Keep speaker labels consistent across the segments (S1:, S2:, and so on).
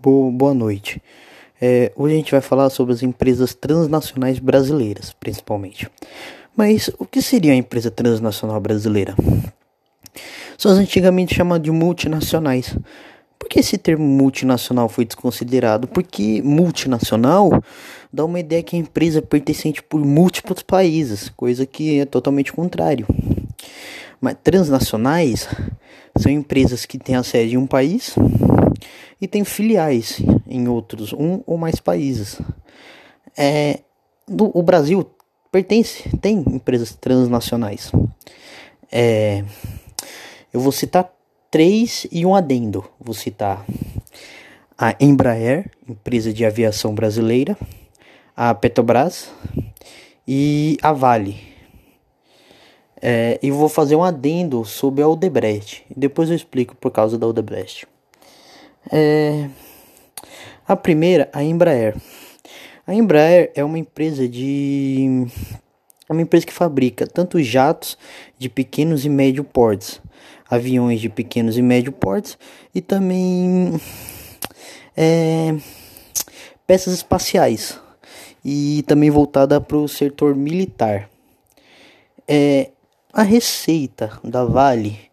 S1: boa noite. É, hoje a gente vai falar sobre as empresas transnacionais brasileiras, principalmente. Mas o que seria a empresa transnacional brasileira? São as antigamente chamadas de multinacionais. Por que esse termo multinacional foi desconsiderado? Porque multinacional dá uma ideia que a empresa é pertencente por múltiplos países, coisa que é totalmente contrário. Mas transnacionais são empresas que têm a sede em um país e têm filiais em outros, um ou mais países. É, o Brasil pertence, tem empresas transnacionais. É, eu vou citar três e um adendo. Vou citar a Embraer, empresa de aviação brasileira, a Petrobras e a Vale, é, e vou fazer um adendo sobre a Odebrecht. Depois eu explico por causa da Odebrecht. É, a primeira, a Embraer. A Embraer é uma empresa de é uma empresa que fabrica tanto jatos de pequenos e médio portes, aviões de pequenos e médio portes e também é, peças espaciais e também voltada para o setor militar. É, a receita da Vale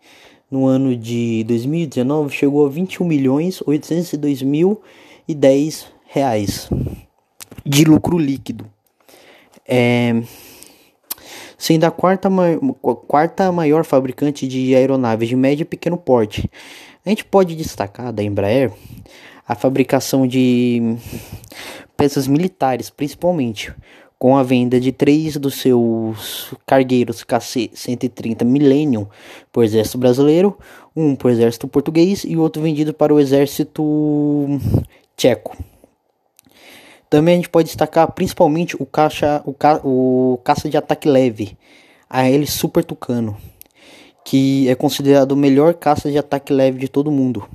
S1: no ano de 2019 chegou a 21 milhões 802 mil e 10 reais de lucro líquido. É, sendo a quarta, quarta maior fabricante de aeronaves de médio e pequeno porte. A gente pode destacar da Embraer a fabricação de peças militares, principalmente, com a venda de três dos seus cargueiros KC-130 Millennium para o exército brasileiro, um para o exército português e outro vendido para o exército tcheco. Também a gente pode destacar principalmente o, caixa, o, ca, o caça de ataque leve, a L Super Tucano, que é considerado o melhor caça de ataque leve de todo mundo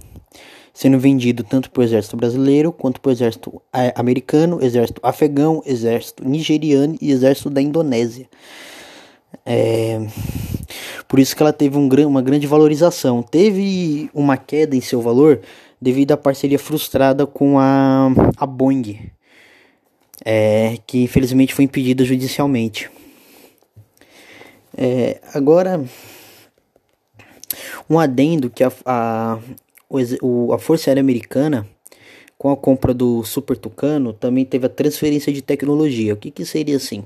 S1: sendo vendido tanto para o exército brasileiro quanto para o exército americano, exército afegão, exército nigeriano e exército da Indonésia. É, por isso que ela teve um, uma grande valorização. Teve uma queda em seu valor devido à parceria frustrada com a, a Boeing, é, que infelizmente foi impedida judicialmente. É, agora, um adendo que a, a, o, a Força Aérea Americana, com a compra do Super Tucano, também teve a transferência de tecnologia. O que, que seria assim?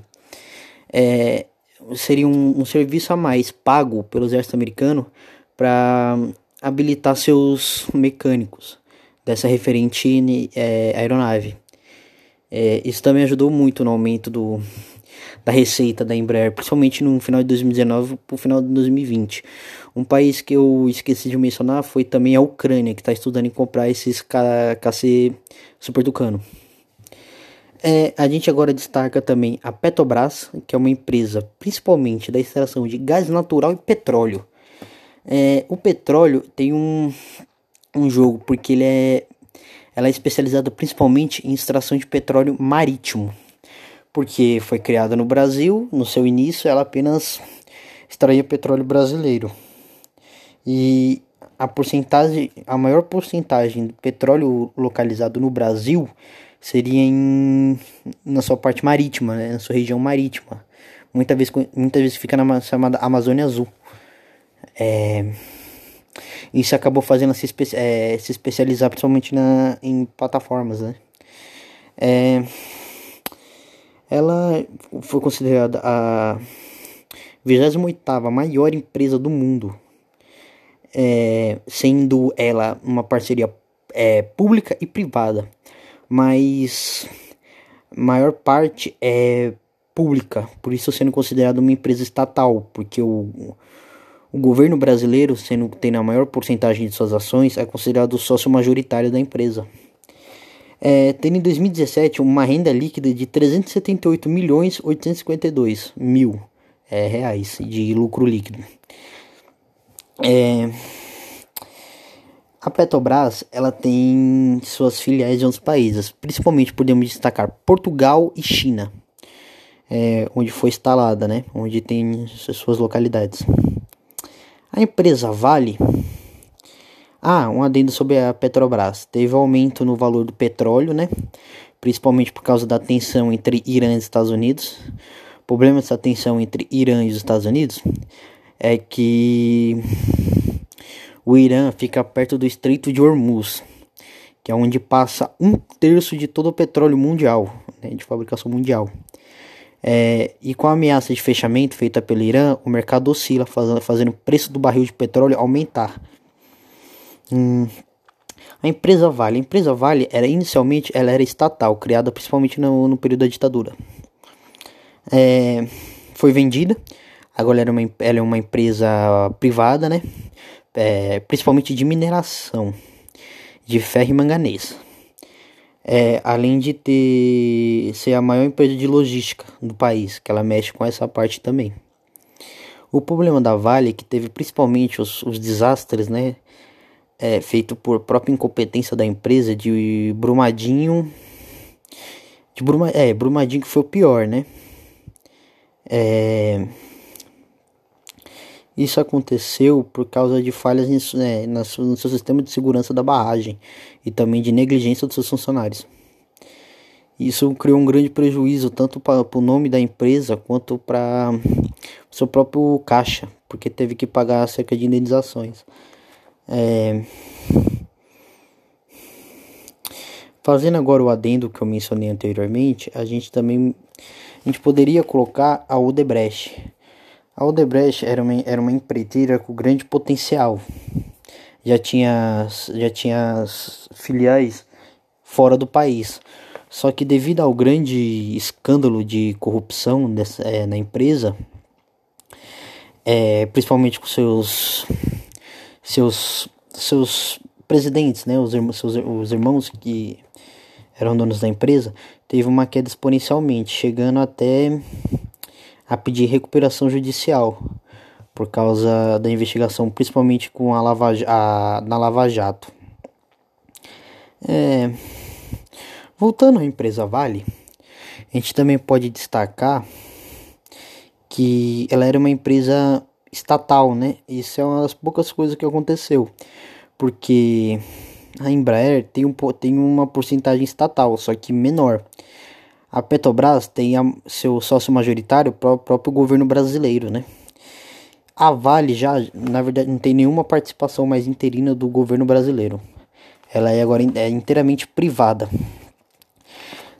S1: É, seria um, um serviço a mais pago pelo exército americano para habilitar seus mecânicos dessa referente é, aeronave. É, isso também ajudou muito no aumento do, da receita da Embraer, principalmente no final de 2019 para o final de 2020. Um país que eu esqueci de mencionar foi também a Ucrânia, que está estudando em comprar esses KC Super Tucano. É, a gente agora destaca também a Petrobras, que é uma empresa principalmente da extração de gás natural e petróleo. É, o petróleo tem um, um jogo porque ele é, ela é especializada principalmente em extração de petróleo marítimo porque foi criada no Brasil, no seu início ela apenas extraía petróleo brasileiro. E a porcentagem, a maior porcentagem de petróleo localizado no Brasil seria em, na sua parte marítima, né, na sua região marítima. Muitas vezes, muitas vezes fica na chamada Amazônia Azul. É, isso acabou fazendo se, espe é, se especializar principalmente na, em plataformas, né? É, ela foi considerada a 28ª maior empresa do mundo, é, sendo ela uma parceria é, pública e privada, mas maior parte é pública, por isso sendo considerada uma empresa estatal, porque o, o governo brasileiro, sendo tendo a maior porcentagem de suas ações, é considerado sócio majoritário da empresa é, em 2017 uma renda líquida de 378 milhões 852 mil é, reais de lucro líquido. É, a Petrobras ela tem suas filiais em outros países, principalmente podemos destacar Portugal e China, é, onde foi instalada, né, onde tem suas localidades. A empresa Vale Ah, um adendo sobre a Petrobras. Teve aumento no valor do petróleo, né? Principalmente por causa da tensão entre Irã e Estados Unidos. O problema dessa tensão entre Irã e os Estados Unidos é que o Irã fica perto do Estreito de Hormuz, que é onde passa um terço de todo o petróleo mundial, né, de fabricação mundial. É, e com a ameaça de fechamento feita pelo Irã, o mercado oscila, fazendo, fazendo o preço do barril de petróleo aumentar. Hum, a empresa Vale, a empresa Vale era inicialmente ela era estatal, criada principalmente no, no período da ditadura. É, foi vendida, agora ela é, uma, ela é uma empresa privada, né? É, principalmente de mineração de ferro e manganês. É, além de ter ser a maior empresa de logística do país, que ela mexe com essa parte também. O problema da Vale é que teve principalmente os, os desastres, né, é, feito por própria incompetência da empresa de Brumadinho, de Bruma, é, Brumadinho que foi o pior, né? É, isso aconteceu por causa de falhas é, no seu sistema de segurança da barragem e também de negligência dos seus funcionários. Isso criou um grande prejuízo tanto para o nome da empresa quanto para o seu próprio caixa, porque teve que pagar cerca de indenizações. É... Fazendo agora o adendo que eu mencionei anteriormente, a gente também a gente poderia colocar a Odebrecht. A Odebrecht era uma, era uma empreiteira com grande potencial. Já tinha, já tinha filiais fora do país. Só que devido ao grande escândalo de corrupção dessa, é, na empresa, é, principalmente com seus seus seus presidentes, né, os, seus, os irmãos que eram donos da empresa, teve uma queda exponencialmente, chegando até a pedir recuperação judicial por causa da investigação, principalmente com a Lava, a, na Lava Jato. É, voltando à empresa Vale, a gente também pode destacar que ela era uma empresa estatal, né? Isso é uma das poucas coisas que aconteceu, porque a Embraer tem, um, tem uma porcentagem estatal, só que menor. A Petrobras tem a, seu sócio majoritário o próprio governo brasileiro, né? A Vale já, na verdade, não tem nenhuma participação mais interina do governo brasileiro. Ela é agora é inteiramente privada,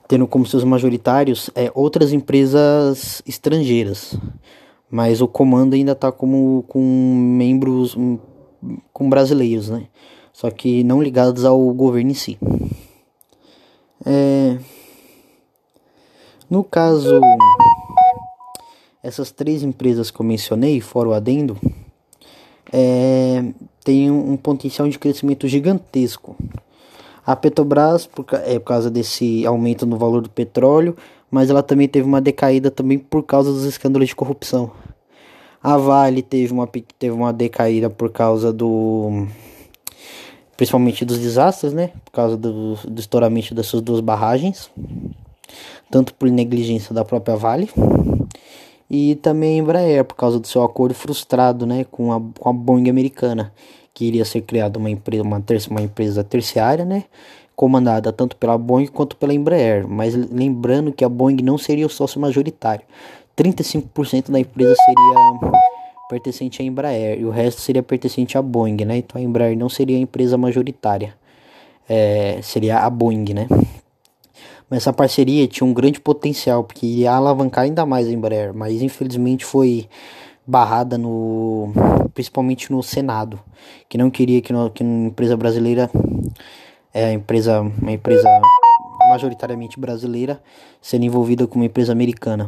S1: tendo como seus majoritários é, outras empresas estrangeiras mas o comando ainda está como com membros hum, com brasileiros, né? Só que não ligados ao governo em si. É... No caso, essas três empresas que eu mencionei, fora o adendo, é... tem um potencial de crescimento gigantesco. A Petrobras, por, é, por causa desse aumento no valor do petróleo, mas ela também teve uma decaída também por causa dos escândalos de corrupção. A Vale teve uma, teve uma decaída por causa do. Principalmente dos desastres, né? Por causa do, do estouramento dessas duas barragens. Tanto por negligência da própria Vale. E também a Embraer, por causa do seu acordo frustrado né, com, a, com a Boeing americana. Que iria ser criada uma empresa, uma, terça, uma empresa terciária, né? Comandada tanto pela Boeing quanto pela Embraer, mas lembrando que a Boeing não seria o sócio majoritário. 35% da empresa seria pertencente à Embraer e o resto seria pertencente à Boeing, né? Então a Embraer não seria a empresa majoritária, é, seria a Boeing, né? Mas essa parceria tinha um grande potencial porque ia alavancar ainda mais a Embraer, mas infelizmente foi barrada no principalmente no Senado, que não queria que, no, que uma empresa brasileira é empresa, uma empresa majoritariamente brasileira sendo envolvida com uma empresa americana.